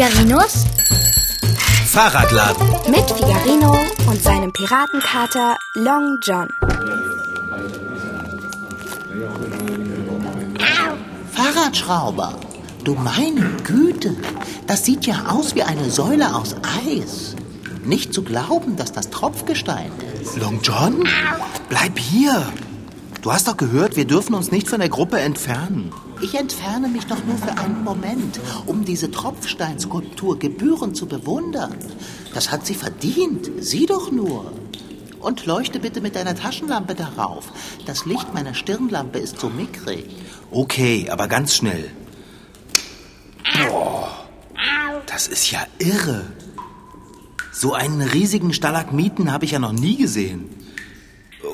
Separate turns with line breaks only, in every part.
Figarinos
Fahrradladen.
mit Figarino und seinem Piratenkater Long John.
Fahrradschrauber. Du meine Güte, das sieht ja aus wie eine Säule aus Eis. Nicht zu glauben, dass das Tropfgestein ist.
Long John? Bleib hier. Du hast doch gehört, wir dürfen uns nicht von der Gruppe entfernen.
Ich entferne mich doch nur für einen Moment, um diese Tropfsteinskulptur gebührend zu bewundern. Das hat sie verdient. Sieh doch nur. Und leuchte bitte mit deiner Taschenlampe darauf. Das Licht meiner Stirnlampe ist so mickrig.
Okay, aber ganz schnell. Boah, das ist ja irre. So einen riesigen Stalagmiten habe ich ja noch nie gesehen.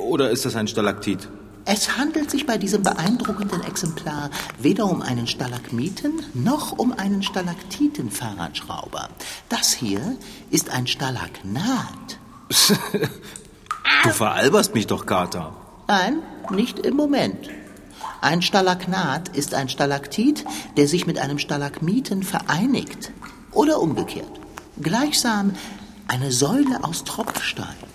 Oder ist das ein Stalaktit?
Es handelt sich bei diesem beeindruckenden Exemplar weder um einen Stalagmiten noch um einen Stalaktiten-Fahrradschrauber. Das hier ist ein Stalagnat.
Du veralberst mich doch, Kater.
Nein, nicht im Moment. Ein Stalagnat ist ein Stalaktit, der sich mit einem Stalagmiten vereinigt. Oder umgekehrt. Gleichsam eine Säule aus Tropfstein.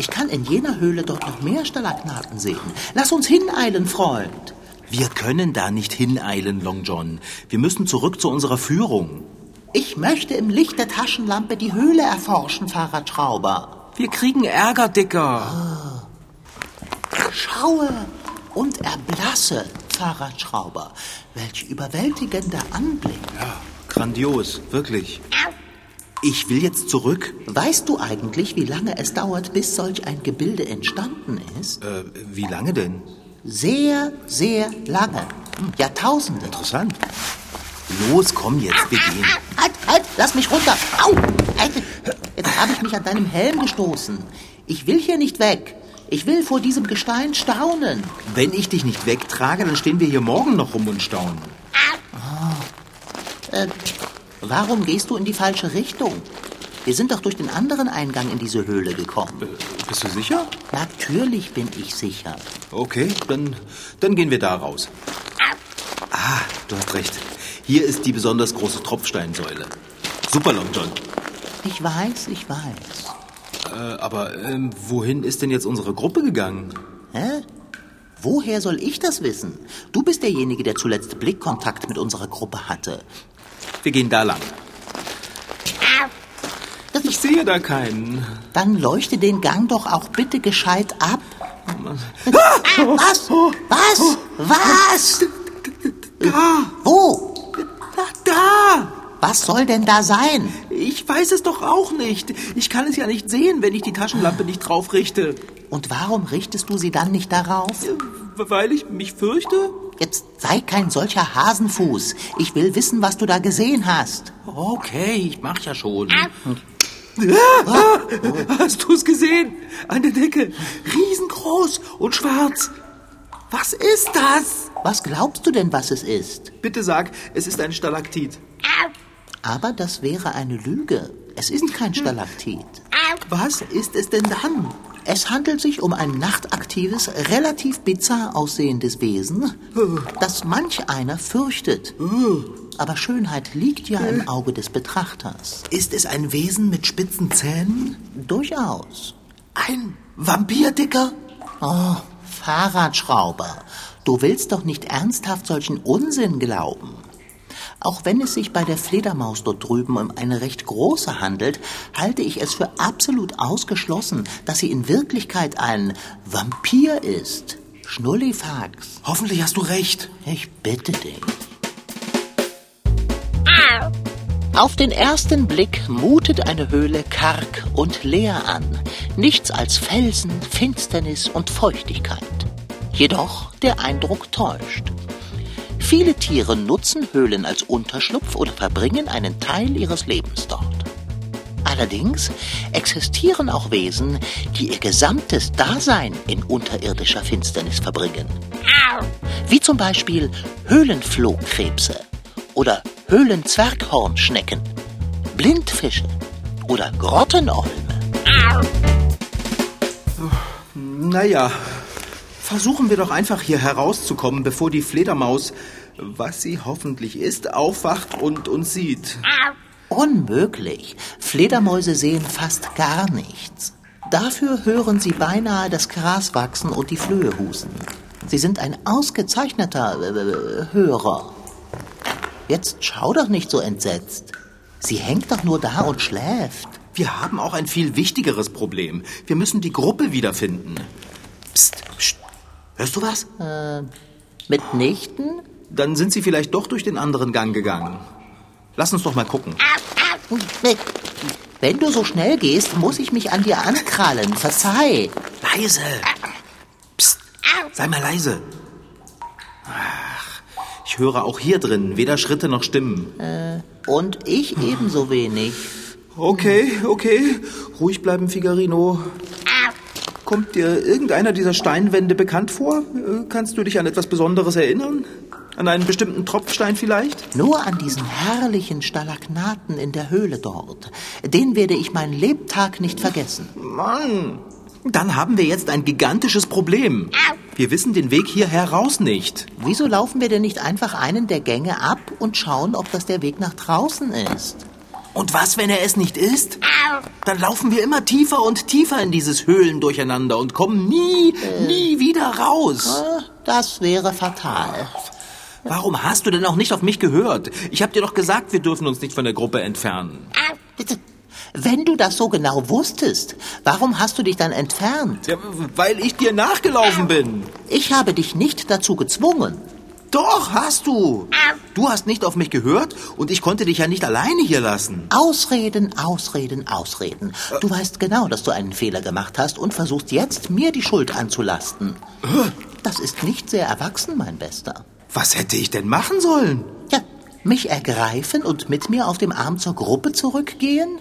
Ich kann in jener Höhle dort noch mehr Stalagnaten sehen. Lass uns hineilen, Freund.
Wir können da nicht hineilen, Long John. Wir müssen zurück zu unserer Führung.
Ich möchte im Licht der Taschenlampe die Höhle erforschen, Fahrradschrauber.
Wir kriegen Ärger, Dicker.
Schaue und erblasse, Fahrradschrauber. Welch überwältigender Anblick.
Ja, grandios, wirklich. Ich will jetzt zurück.
Weißt du eigentlich, wie lange es dauert, bis solch ein Gebilde entstanden ist?
Äh, wie lange denn?
Sehr, sehr lange. Hm, Jahrtausende.
Interessant. Los, komm jetzt, wir gehen.
Halt, halt, lass mich runter. Au! Halt. Jetzt habe ich mich an deinem Helm gestoßen. Ich will hier nicht weg. Ich will vor diesem Gestein staunen.
Wenn ich dich nicht wegtrage, dann stehen wir hier morgen noch rum und staunen.
Äh, warum gehst du in die falsche Richtung? Wir sind doch durch den anderen Eingang in diese Höhle gekommen.
Bist du sicher?
Natürlich bin ich sicher.
Okay, dann, dann gehen wir da raus. Ah, du hast recht. Hier ist die besonders große Tropfsteinsäule. Super, Long John.
Ich weiß, ich weiß.
Äh, aber ähm, wohin ist denn jetzt unsere Gruppe gegangen?
Hä? Woher soll ich das wissen? Du bist derjenige, der zuletzt Blickkontakt mit unserer Gruppe hatte.
Wir gehen da lang. Ich sehe da keinen.
Dann leuchte den Gang doch auch bitte gescheit ab. Was? Was? Was?
Da,
Wo?
da, da!
Was soll denn da sein?
Ich weiß es doch auch nicht. Ich kann es ja nicht sehen, wenn ich die Taschenlampe nicht drauf richte.
Und warum richtest du sie dann nicht darauf?
Weil ich mich fürchte?
Jetzt sei kein solcher Hasenfuß. Ich will wissen, was du da gesehen hast.
Okay, ich mach ja schon. Ah, hast du es gesehen? An der Decke. Riesengroß und schwarz. Was ist das?
Was glaubst du denn, was es ist?
Bitte sag, es ist ein Stalaktit.
Aber das wäre eine Lüge. Es ist kein Stalaktit.
Was ist es denn dann?
Es handelt sich um ein nachtaktives, relativ bizarr aussehendes Wesen, das manch einer fürchtet. Aber Schönheit liegt ja im Auge des Betrachters.
Ist es ein Wesen mit spitzen Zähnen?
Durchaus.
Ein Vampir, Dicker?
Oh, Fahrradschrauber, du willst doch nicht ernsthaft solchen Unsinn glauben. Auch wenn es sich bei der Fledermaus dort drüben um eine recht große handelt, halte ich es für absolut ausgeschlossen, dass sie in Wirklichkeit ein Vampir ist. Schnullifax,
Hoffentlich hast du recht.
ich bitte dich. Auf den ersten Blick mutet eine Höhle karg und leer an. Nichts als Felsen, Finsternis und Feuchtigkeit. Jedoch der Eindruck täuscht. Viele Tiere nutzen Höhlen als Unterschlupf oder verbringen einen Teil ihres Lebens dort. Allerdings existieren auch Wesen, die ihr gesamtes Dasein in unterirdischer Finsternis verbringen. Wie zum Beispiel Höhlenflohkrebse oder Höhlenzwerghornschnecken, Blindfische oder Grottenolme.
Naja, versuchen wir doch einfach hier herauszukommen, bevor die Fledermaus, was sie hoffentlich ist, aufwacht und uns sieht.
Unmöglich. Fledermäuse sehen fast gar nichts. Dafür hören sie beinahe das Gras wachsen und die Flöhe husten. Sie sind ein ausgezeichneter äh, Hörer. Jetzt schau doch nicht so entsetzt. Sie hängt doch nur da und schläft.
Wir haben auch ein viel wichtigeres Problem. Wir müssen die Gruppe wiederfinden. Psst, psst. Hörst du was?
Äh, mitnichten?
Dann sind sie vielleicht doch durch den anderen Gang gegangen. Lass uns doch mal gucken.
Wenn du so schnell gehst, muss ich mich an dir ankrallen. Verzeih.
Leise. Psst. Sei mal leise. Ach, ich höre auch hier drin weder Schritte noch Stimmen.
Äh, und ich ebenso wenig.
Okay, okay. Ruhig bleiben, Figarino. Kommt dir irgendeiner dieser Steinwände bekannt vor? Äh, kannst du dich an etwas Besonderes erinnern? An einen bestimmten Tropfstein vielleicht?
Nur an diesen herrlichen Stalagnaten in der Höhle dort. Den werde ich mein Lebtag nicht vergessen.
Mann, dann haben wir jetzt ein gigantisches Problem. Wir wissen den Weg hier heraus nicht.
Wieso laufen wir denn nicht einfach einen der Gänge ab und schauen, ob das der Weg nach draußen ist?
Und was, wenn er es nicht ist? Dann laufen wir immer tiefer und tiefer in dieses Höhlendurcheinander und kommen nie, äh. nie wieder raus.
Das wäre fatal.
Warum hast du denn auch nicht auf mich gehört? Ich hab dir doch gesagt, wir dürfen uns nicht von der Gruppe entfernen.
Wenn du das so genau wusstest, warum hast du dich dann entfernt?
Ja, weil ich dir nachgelaufen bin.
Ich habe dich nicht dazu gezwungen.
Doch, hast du. Du hast nicht auf mich gehört und ich konnte dich ja nicht alleine hier lassen.
Ausreden, Ausreden, Ausreden. Du weißt genau, dass du einen Fehler gemacht hast und versuchst jetzt, mir die Schuld anzulasten. Das ist nicht sehr erwachsen, mein Bester.
Was hätte ich denn machen sollen?
Ja, mich ergreifen und mit mir auf dem Arm zur Gruppe zurückgehen?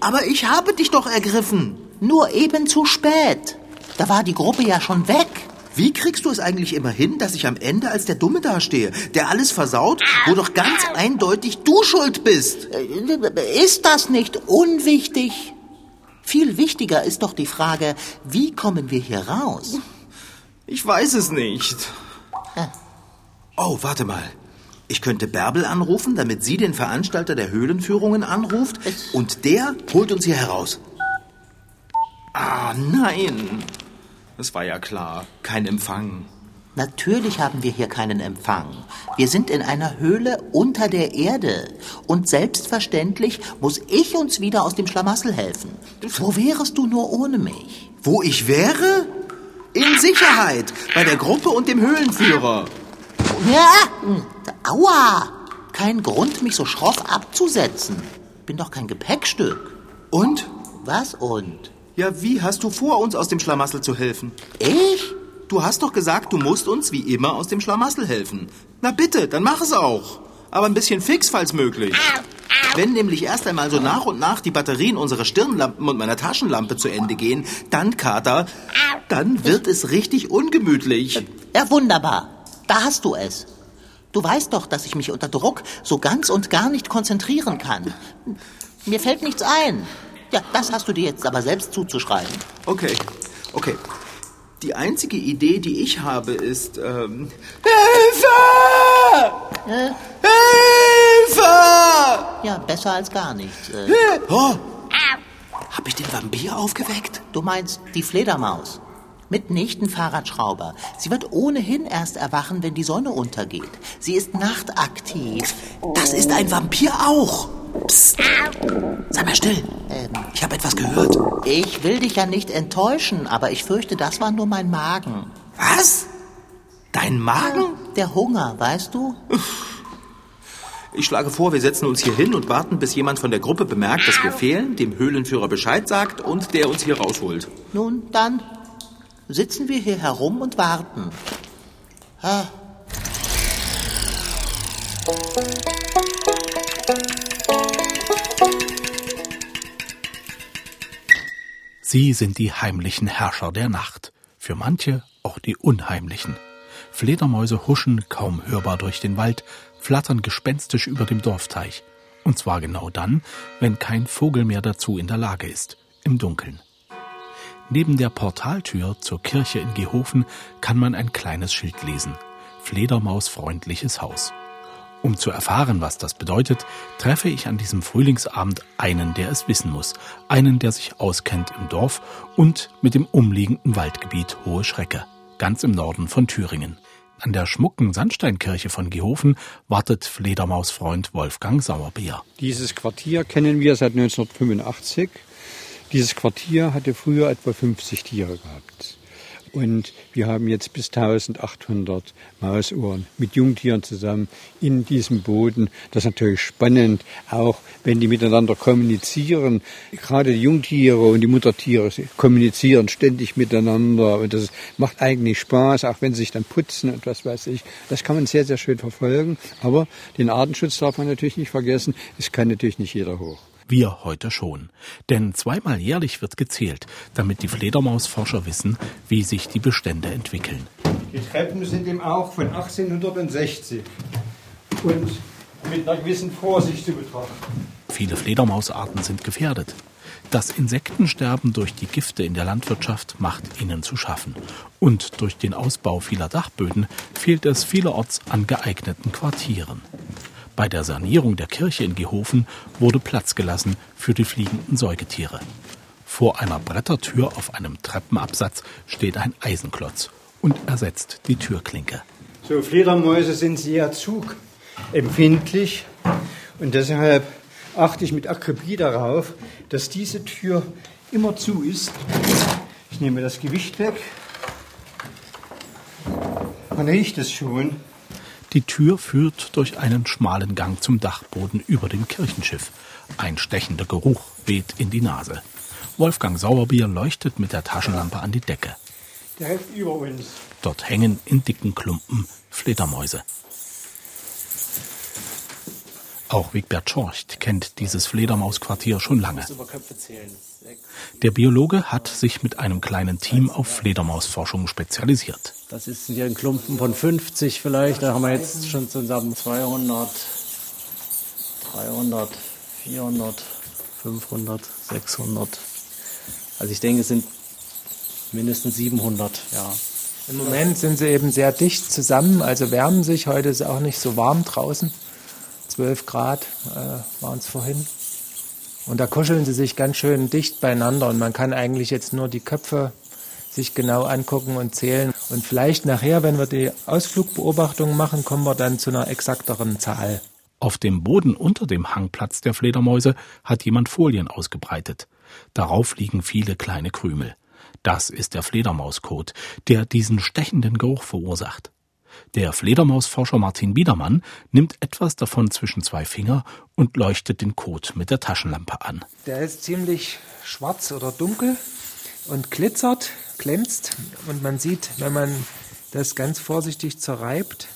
Aber ich habe dich doch ergriffen.
Nur eben zu spät. Da war die Gruppe ja schon weg.
Wie kriegst du es eigentlich immer hin, dass ich am Ende als der Dumme dastehe, der alles versaut, wo doch ganz eindeutig du schuld bist?
Ist das nicht unwichtig? Viel wichtiger ist doch die Frage, wie kommen wir hier raus?
Ich weiß es nicht. Oh, warte mal. Ich könnte Bärbel anrufen, damit sie den Veranstalter der Höhlenführungen anruft und der holt uns hier heraus. Ah, nein. Es war ja klar, kein Empfang.
Natürlich haben wir hier keinen Empfang. Wir sind in einer Höhle unter der Erde. Und selbstverständlich muss ich uns wieder aus dem Schlamassel helfen. Wo wärest du nur ohne mich?
Wo ich wäre? In Sicherheit, bei der Gruppe und dem Höhlenführer.
Ja, aua! Kein Grund, mich so schroff abzusetzen. Bin doch kein Gepäckstück.
Und?
Was und?
Ja, wie hast du vor, uns aus dem Schlamassel zu helfen?
Ich?
Du hast doch gesagt, du musst uns wie immer aus dem Schlamassel helfen. Na bitte, dann mach es auch. Aber ein bisschen fix, falls möglich. Wenn nämlich erst einmal so nach und nach die Batterien unserer Stirnlampen und meiner Taschenlampe zu Ende gehen, dann, Kater, dann wird es richtig ungemütlich.
Ja, wunderbar. Da hast du es. Du weißt doch, dass ich mich unter Druck so ganz und gar nicht konzentrieren kann. Mir fällt nichts ein. Ja, das hast du dir jetzt aber selbst zuzuschreiben.
Okay, okay. Die einzige Idee, die ich habe, ist... Ähm,
Hilfe!
Äh? Hilfe!
Ja, besser als gar nichts. Äh.
Oh. Hab ich den Vampir aufgeweckt?
Du meinst die Fledermaus. Mitnichten Fahrradschrauber. Sie wird ohnehin erst erwachen, wenn die Sonne untergeht. Sie ist nachtaktiv.
Das ist ein Vampir auch. Psst. Sei mal still. Ähm, ich habe etwas gehört.
Ich will dich ja nicht enttäuschen, aber ich fürchte, das war nur mein Magen.
Was? Dein Magen?
Der Hunger, weißt du?
Ich schlage vor, wir setzen uns hier hin und warten, bis jemand von der Gruppe bemerkt, dass wir fehlen, dem Höhlenführer Bescheid sagt und der uns hier rausholt.
Nun, dann sitzen wir hier herum und warten. Ha.
Sie sind die heimlichen Herrscher der Nacht, für manche auch die unheimlichen. Fledermäuse huschen kaum hörbar durch den Wald, flattern gespenstisch über dem Dorfteich. Und zwar genau dann, wenn kein Vogel mehr dazu in der Lage ist, im Dunkeln. Neben der Portaltür zur Kirche in Gehofen kann man ein kleines Schild lesen. Fledermausfreundliches Haus. Um zu erfahren, was das bedeutet, treffe ich an diesem Frühlingsabend einen, der es wissen muss, einen, der sich auskennt im Dorf und mit dem umliegenden Waldgebiet Hohe Schrecke, ganz im Norden von Thüringen. An der schmucken Sandsteinkirche von Gehofen wartet Fledermausfreund Wolfgang Sauerbier.
Dieses Quartier kennen wir seit 1985. Dieses Quartier hatte früher etwa 50 Tiere gehabt. Und wir haben jetzt bis 1800 Mausohren mit Jungtieren zusammen in diesem Boden. Das ist natürlich spannend, auch wenn die miteinander kommunizieren. Gerade die Jungtiere und die Muttertiere kommunizieren ständig miteinander. Und das macht eigentlich Spaß, auch wenn sie sich dann putzen und was weiß ich. Das kann man sehr, sehr schön verfolgen. Aber den Artenschutz darf man natürlich nicht vergessen. Es kann natürlich nicht jeder hoch.
Wir heute schon. Denn zweimal jährlich wird gezählt, damit die Fledermausforscher wissen, wie sich die Bestände entwickeln.
Die Treppen sind eben auch von 1860 und mit einer gewissen Vorsicht zu betrachten.
Viele Fledermausarten sind gefährdet. Das Insektensterben durch die Gifte in der Landwirtschaft macht ihnen zu schaffen. Und durch den Ausbau vieler Dachböden fehlt es vielerorts an geeigneten Quartieren. Bei der Sanierung der Kirche in Gehofen wurde Platz gelassen für die fliegenden Säugetiere. Vor einer Brettertür auf einem Treppenabsatz steht ein Eisenklotz und ersetzt die Türklinke.
So, Fledermäuse sind sehr zugempfindlich und deshalb achte ich mit Akribie darauf, dass diese Tür immer zu ist. Ich nehme das Gewicht weg. Man riecht es schon.
Die Tür führt durch einen schmalen Gang zum Dachboden über dem Kirchenschiff. Ein stechender Geruch weht in die Nase. Wolfgang Sauerbier leuchtet mit der Taschenlampe an die Decke.
Direkt über uns.
Dort hängen in dicken Klumpen Fledermäuse. Auch Wigbert Schorcht kennt dieses Fledermausquartier schon lange. Der Biologe hat sich mit einem kleinen Team auf Fledermausforschung spezialisiert.
Das ist hier ein Klumpen von 50 vielleicht. Da haben wir jetzt schon zusammen 200, 300, 400, 500, 600. Also ich denke, es sind mindestens 700, ja.
Im Moment sind sie eben sehr dicht zusammen, also wärmen sich. Heute ist es auch nicht so warm draußen. 12 Grad äh, waren es vorhin. Und da kuscheln sie sich ganz schön dicht beieinander und man kann eigentlich jetzt nur die Köpfe sich genau angucken und zählen. Und vielleicht nachher, wenn wir die Ausflugbeobachtung machen, kommen wir dann zu einer exakteren Zahl.
Auf dem Boden unter dem Hangplatz der Fledermäuse hat jemand Folien ausgebreitet. Darauf liegen viele kleine Krümel. Das ist der Fledermauskot, der diesen stechenden Geruch verursacht. Der Fledermausforscher Martin Biedermann nimmt etwas davon zwischen zwei Finger und leuchtet den Kot mit der Taschenlampe an.
Der ist ziemlich schwarz oder dunkel und glitzert, glänzt und man sieht, wenn man das ganz vorsichtig zerreibt,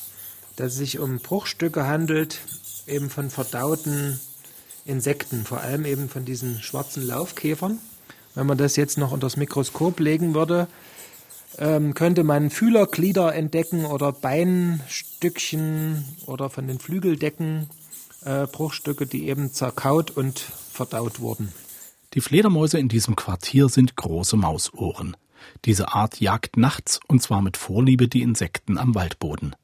dass es sich um Bruchstücke handelt, eben von verdauten Insekten, vor allem eben von diesen schwarzen Laufkäfern. Wenn man das jetzt noch unter das Mikroskop legen würde, ähm, könnte man Fühlerglieder entdecken oder Beinstückchen oder von den Flügeldecken äh, Bruchstücke, die eben zerkaut und verdaut wurden.
Die Fledermäuse in diesem Quartier sind große Mausohren. Diese Art jagt nachts und zwar mit Vorliebe die Insekten am Waldboden.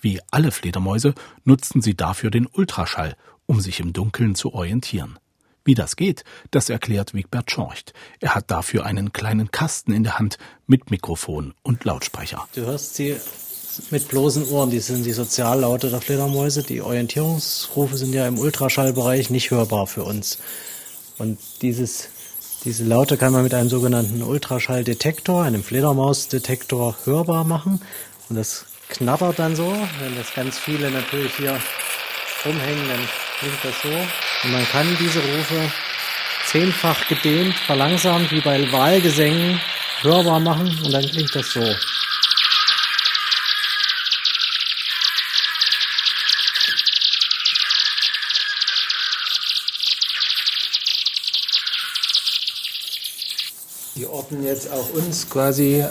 Wie alle Fledermäuse nutzen sie dafür den Ultraschall, um sich im Dunkeln zu orientieren. Wie das geht, das erklärt Wigbert Schorcht. Er hat dafür einen kleinen Kasten in der Hand mit Mikrofon und Lautsprecher.
Du hörst sie mit bloßen Ohren, die sind die Soziallaute der Fledermäuse. Die Orientierungsrufe sind ja im Ultraschallbereich nicht hörbar für uns. Und dieses, diese Laute kann man mit einem sogenannten Ultraschalldetektor, einem Fledermausdetektor, hörbar machen. Und das knattert dann so. Wenn das ganz viele natürlich hier rumhängen, dann klingt das so. Und man kann diese Rufe zehnfach gedehnt, verlangsamt, wie bei Wahlgesängen, hörbar machen und dann klingt das so.
Die orten jetzt auch uns quasi, äh,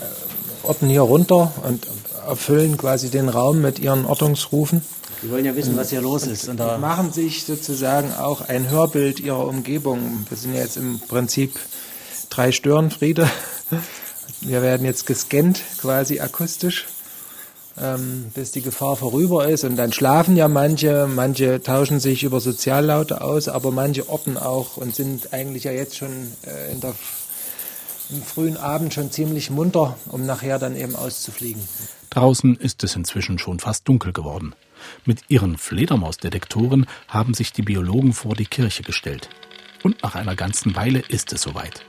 orten hier runter und erfüllen quasi den Raum mit ihren Ortungsrufen.
Die wollen ja wissen, was hier los ist.
Und da machen sich sozusagen auch ein Hörbild ihrer Umgebung. Wir sind ja jetzt im Prinzip drei Störenfriede. Wir werden jetzt gescannt, quasi akustisch. ähm, bis die Gefahr vorüber ist. Und dann schlafen ja manche, manche tauschen sich über Soziallaute aus, aber manche orten auch und sind eigentlich ja jetzt schon äh, in der, im frühen Abend schon ziemlich munter, um nachher dann eben auszufliegen.
Draußen ist es inzwischen schon fast dunkel geworden. Mit ihren Fledermausdetektoren haben sich die Biologen vor die Kirche gestellt. Und nach einer ganzen Weile ist es soweit.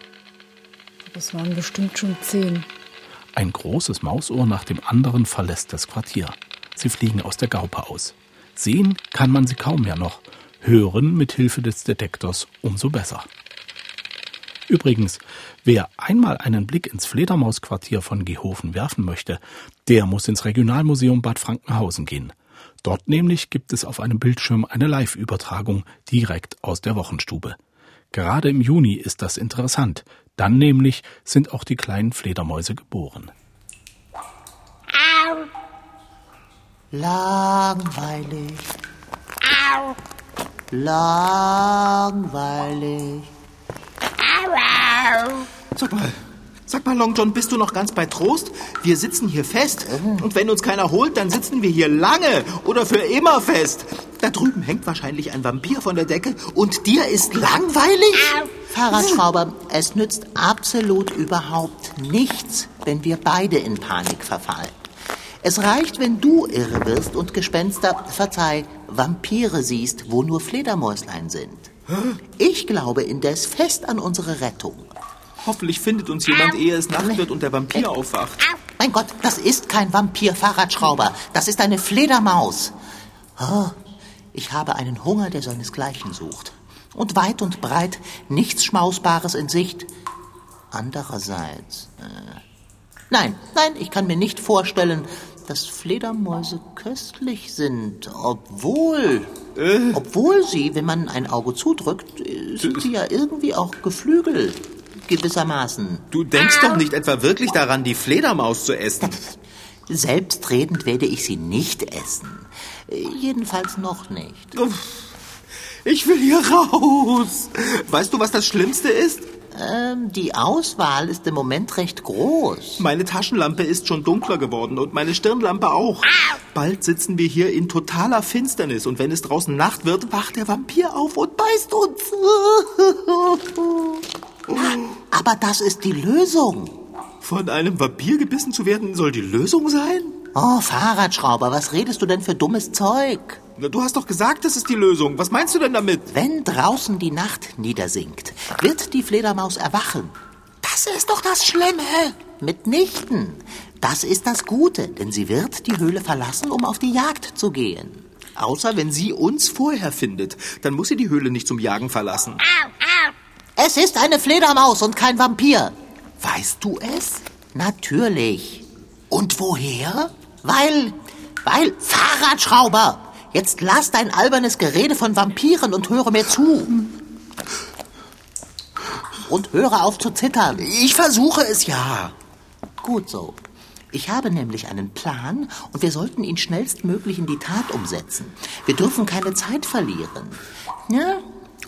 Das waren bestimmt schon zehn.
Ein großes Mausohr nach dem anderen verlässt das Quartier. Sie fliegen aus der Gaupe aus. Sehen kann man sie kaum mehr noch, hören mit Hilfe des Detektors umso besser. Übrigens, wer einmal einen Blick ins Fledermausquartier von Gehofen werfen möchte, der muss ins Regionalmuseum Bad Frankenhausen gehen. Dort nämlich gibt es auf einem Bildschirm eine Live-Übertragung direkt aus der Wochenstube. Gerade im Juni ist das interessant. Dann nämlich sind auch die kleinen Fledermäuse geboren.
Langweilig. Langweilig.
Sag mal, sag mal, Long John, bist du noch ganz bei Trost? Wir sitzen hier fest. Und wenn uns keiner holt, dann sitzen wir hier lange oder für immer fest. Da drüben hängt wahrscheinlich ein Vampir von der Decke und dir ist langweilig?
Fahrradschrauber, es nützt absolut überhaupt nichts, wenn wir beide in Panik verfallen. Es reicht, wenn du irre wirst und Gespenster, verzeih, Vampire siehst, wo nur Fledermäuslein sind. Ich glaube indes fest an unsere Rettung.
Hoffentlich findet uns jemand, ehe es Nacht wird und der Vampir aufwacht.
Mein Gott, das ist kein Vampir-Fahrradschrauber. Das ist eine Fledermaus. Oh, ich habe einen Hunger, der seinesgleichen sucht. Und weit und breit nichts Schmausbares in Sicht. Andererseits. Äh, nein, nein, ich kann mir nicht vorstellen, dass Fledermäuse köstlich sind, obwohl. Obwohl sie, wenn man ein Auge zudrückt, äh, sind sie ja irgendwie auch Geflügel. Gewissermaßen.
Du denkst doch nicht etwa wirklich daran, die Fledermaus zu essen.
Selbstredend werde ich sie nicht essen. Äh, Jedenfalls noch nicht.
Ich will hier raus. Weißt du, was das Schlimmste ist?
Ähm, die Auswahl ist im Moment recht groß.
Meine Taschenlampe ist schon dunkler geworden und meine Stirnlampe auch. Bald sitzen wir hier in totaler Finsternis und wenn es draußen Nacht wird, wacht der Vampir auf und beißt uns.
Aber das ist die Lösung.
Von einem Vampir gebissen zu werden soll die Lösung sein?
Oh, Fahrradschrauber, was redest du denn für dummes Zeug?
Na, Du hast doch gesagt, das ist die Lösung. Was meinst du denn damit?
Wenn draußen die Nacht niedersinkt, wird die Fledermaus erwachen. Das ist doch das Schlimme. Mitnichten. Das ist das Gute, denn sie wird die Höhle verlassen, um auf die Jagd zu gehen.
Außer wenn sie uns vorher findet. Dann muss sie die Höhle nicht zum Jagen verlassen.
Es ist eine Fledermaus und kein Vampir.
Weißt du es?
Natürlich.
Und woher?
Weil, weil, Fahrradschrauber, jetzt lass dein albernes Gerede von Vampiren und höre mir zu. Und höre auf zu zittern.
Ich versuche es ja.
Gut so. Ich habe nämlich einen Plan und wir sollten ihn schnellstmöglich in die Tat umsetzen. Wir dürfen keine Zeit verlieren. Ja?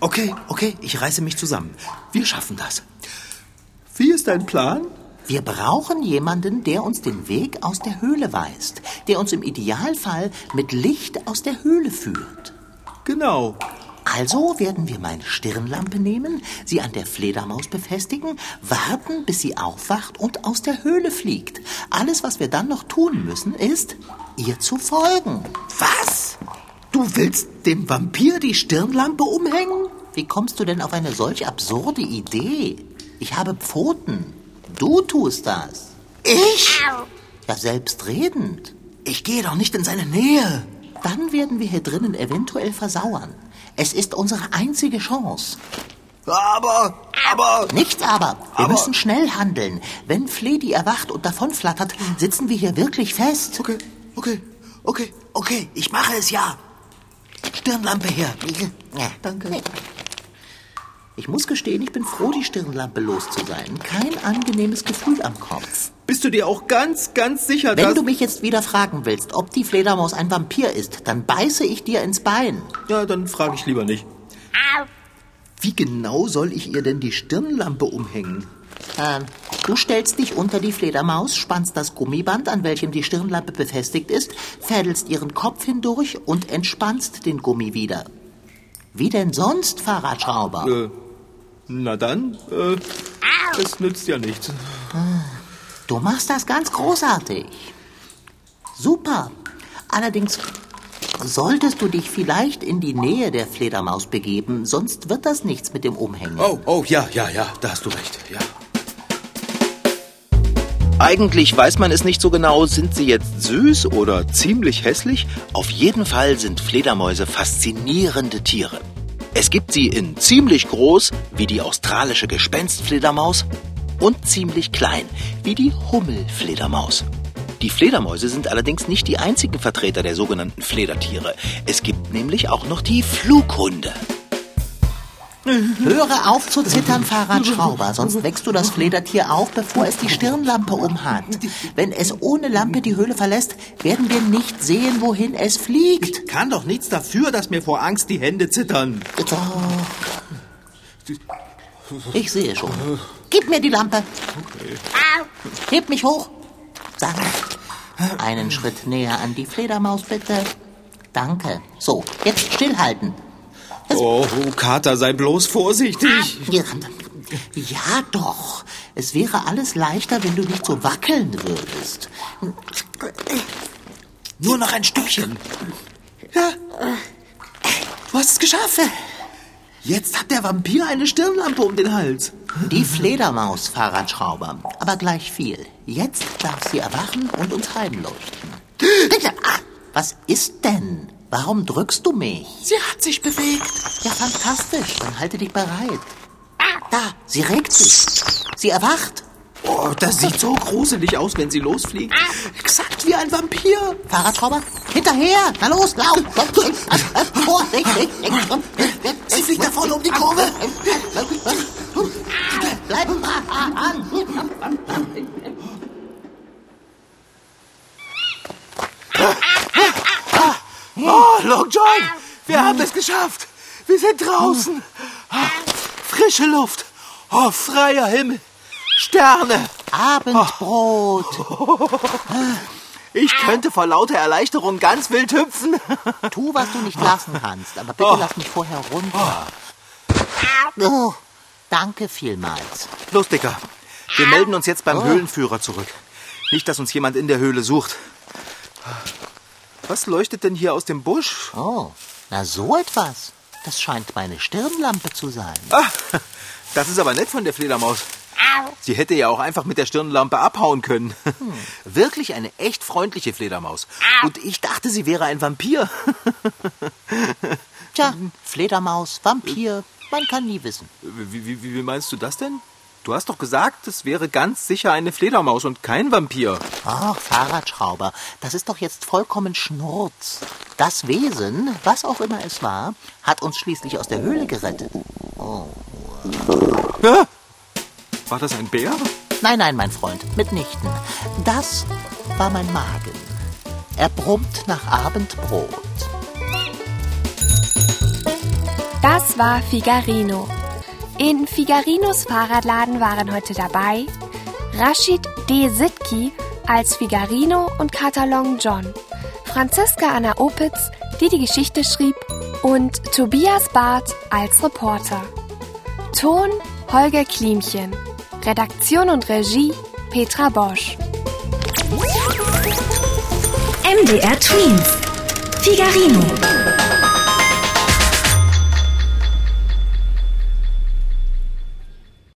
Okay, okay, ich reiße mich zusammen. Wir schaffen das. Wie ist dein Plan?
Wir brauchen jemanden, der uns den Weg aus der Höhle weist, der uns im Idealfall mit Licht aus der Höhle führt.
Genau.
Also werden wir meine Stirnlampe nehmen, sie an der Fledermaus befestigen, warten, bis sie aufwacht und aus der Höhle fliegt. Alles, was wir dann noch tun müssen, ist, ihr zu folgen.
Was? Du willst dem Vampir die Stirnlampe umhängen?
Wie kommst du denn auf eine solch absurde Idee? Ich habe Pfoten. Du tust das.
Ich?
Ja, selbstredend.
Ich gehe doch nicht in seine Nähe.
Dann werden wir hier drinnen eventuell versauern. Es ist unsere einzige Chance.
Aber, aber...
Nichts aber. Wir
Aber-
müssen schnell handeln. Wenn Fledi erwacht und davonflattert, sitzen wir hier wirklich fest.
Okay, okay, okay, okay, ich mache es ja. Stirnlampe her.
Ja, danke. Ich muss gestehen, ich bin froh, die Stirnlampe los zu sein. Kein angenehmes Gefühl am Kopf.
Bist du dir auch ganz, ganz sicher,
Wenn
dass...
du mich jetzt wieder fragen willst, ob die Fledermaus ein Vampir ist, dann beiße ich dir ins Bein.
Ja, dann frage ich lieber nicht. Wie genau soll ich ihr denn die Stirnlampe umhängen?
Ähm, Du stellst dich unter die Fledermaus, spannst das Gummiband, an welchem die Stirnlampe befestigt ist, fädelst ihren Kopf hindurch und entspannst den Gummi wieder. Wie denn sonst, Fahrradschrauber?
Äh, na dann, äh, es nützt ja nichts.
Du machst das ganz großartig. Super. Allerdings solltest du dich vielleicht in die Nähe der Fledermaus begeben, sonst wird das nichts mit dem Umhängen.
Oh, oh, ja, ja, ja, da hast du recht, ja.
Eigentlich weiß man es nicht so genau, sind sie jetzt süß oder ziemlich hässlich? Auf jeden Fall sind Fledermäuse faszinierende Tiere. Es gibt sie in ziemlich groß, wie die australische Gespenstfledermaus, und ziemlich klein, wie die Hummelfledermaus. Die Fledermäuse sind allerdings nicht die einzigen Vertreter der sogenannten Fledertiere. Es gibt nämlich auch noch die Flughunde.
Höre auf zu zittern, Fahrradschrauber, sonst wächst du das Fledertier auf, bevor es die Stirnlampe umhat. Wenn es ohne Lampe die Höhle verlässt, werden wir nicht sehen, wohin es fliegt.
Ich kann doch nichts dafür, dass mir vor Angst die Hände zittern.
Ich sehe schon. Gib mir die Lampe. Heb mich hoch. Danke. Einen Schritt näher an die Fledermaus, bitte. Danke. So, jetzt stillhalten.
Oh, Kater, sei bloß vorsichtig.
Ja, ja, doch. Es wäre alles leichter, wenn du nicht so wackeln würdest.
Nur noch ein Stückchen. Ja. Du hast es geschafft. Jetzt hat der Vampir eine Stirnlampe um den Hals.
Die Fledermaus, Fahrradschrauber. Aber gleich viel. Jetzt darf sie erwachen und uns heimleuchten. Ah, Was ist denn? Warum drückst du mich?
Sie hat sich bewegt.
Ja, fantastisch. Dann halte dich bereit. Da, sie regt sich. Sie erwacht.
Oh, das sieht so gruselig aus, wenn sie losfliegt. Exakt wie ein Vampir.
Fahrradschrauber, hinterher. Na los, lauf.
Sie fliegt da vorne um die Kurve.
Bleib an.
Oh, Long John, wir haben es geschafft. Wir sind draußen. Ah, Frische Luft. Oh, freier Himmel. Sterne.
Abendbrot.
Ich könnte vor lauter Erleichterung ganz wild hüpfen.
Tu, was du nicht lassen kannst, aber bitte lass mich vorher runter. Oh, danke vielmals.
Los, Dicker. Wir melden uns jetzt beim Höhlenführer zurück. Nicht, dass uns jemand in der Höhle sucht. Was leuchtet denn hier aus dem Busch?
Oh, na so etwas. Das scheint meine Stirnlampe zu sein.
Ah, das ist aber nett von der Fledermaus. Sie hätte ja auch einfach mit der Stirnlampe abhauen können. Wirklich eine echt freundliche Fledermaus. Und ich dachte, sie wäre ein Vampir.
Tja, Fledermaus, Vampir, man kann nie wissen.
Wie, wie, wie meinst du das denn? Du hast doch gesagt, es wäre ganz sicher eine Fledermaus und kein Vampir.
Ach, Fahrradschrauber, das ist doch jetzt vollkommen Schnurz. Das Wesen, was auch immer es war, hat uns schließlich aus der Höhle gerettet. Oh.
Ja? War das ein Bär?
Nein, nein, mein Freund, mitnichten. Das war mein Magen. Er brummt nach Abendbrot.
Das war Figarino. In Figarinos Fahrradladen waren heute dabei Rashid D. Sitki als Figarino und Katalon John, Franziska Anna Opitz, die die Geschichte schrieb, und Tobias Barth als Reporter. Ton Holger Klimchen. Redaktion und Regie Petra Bosch.
MDR Twins. Figarino.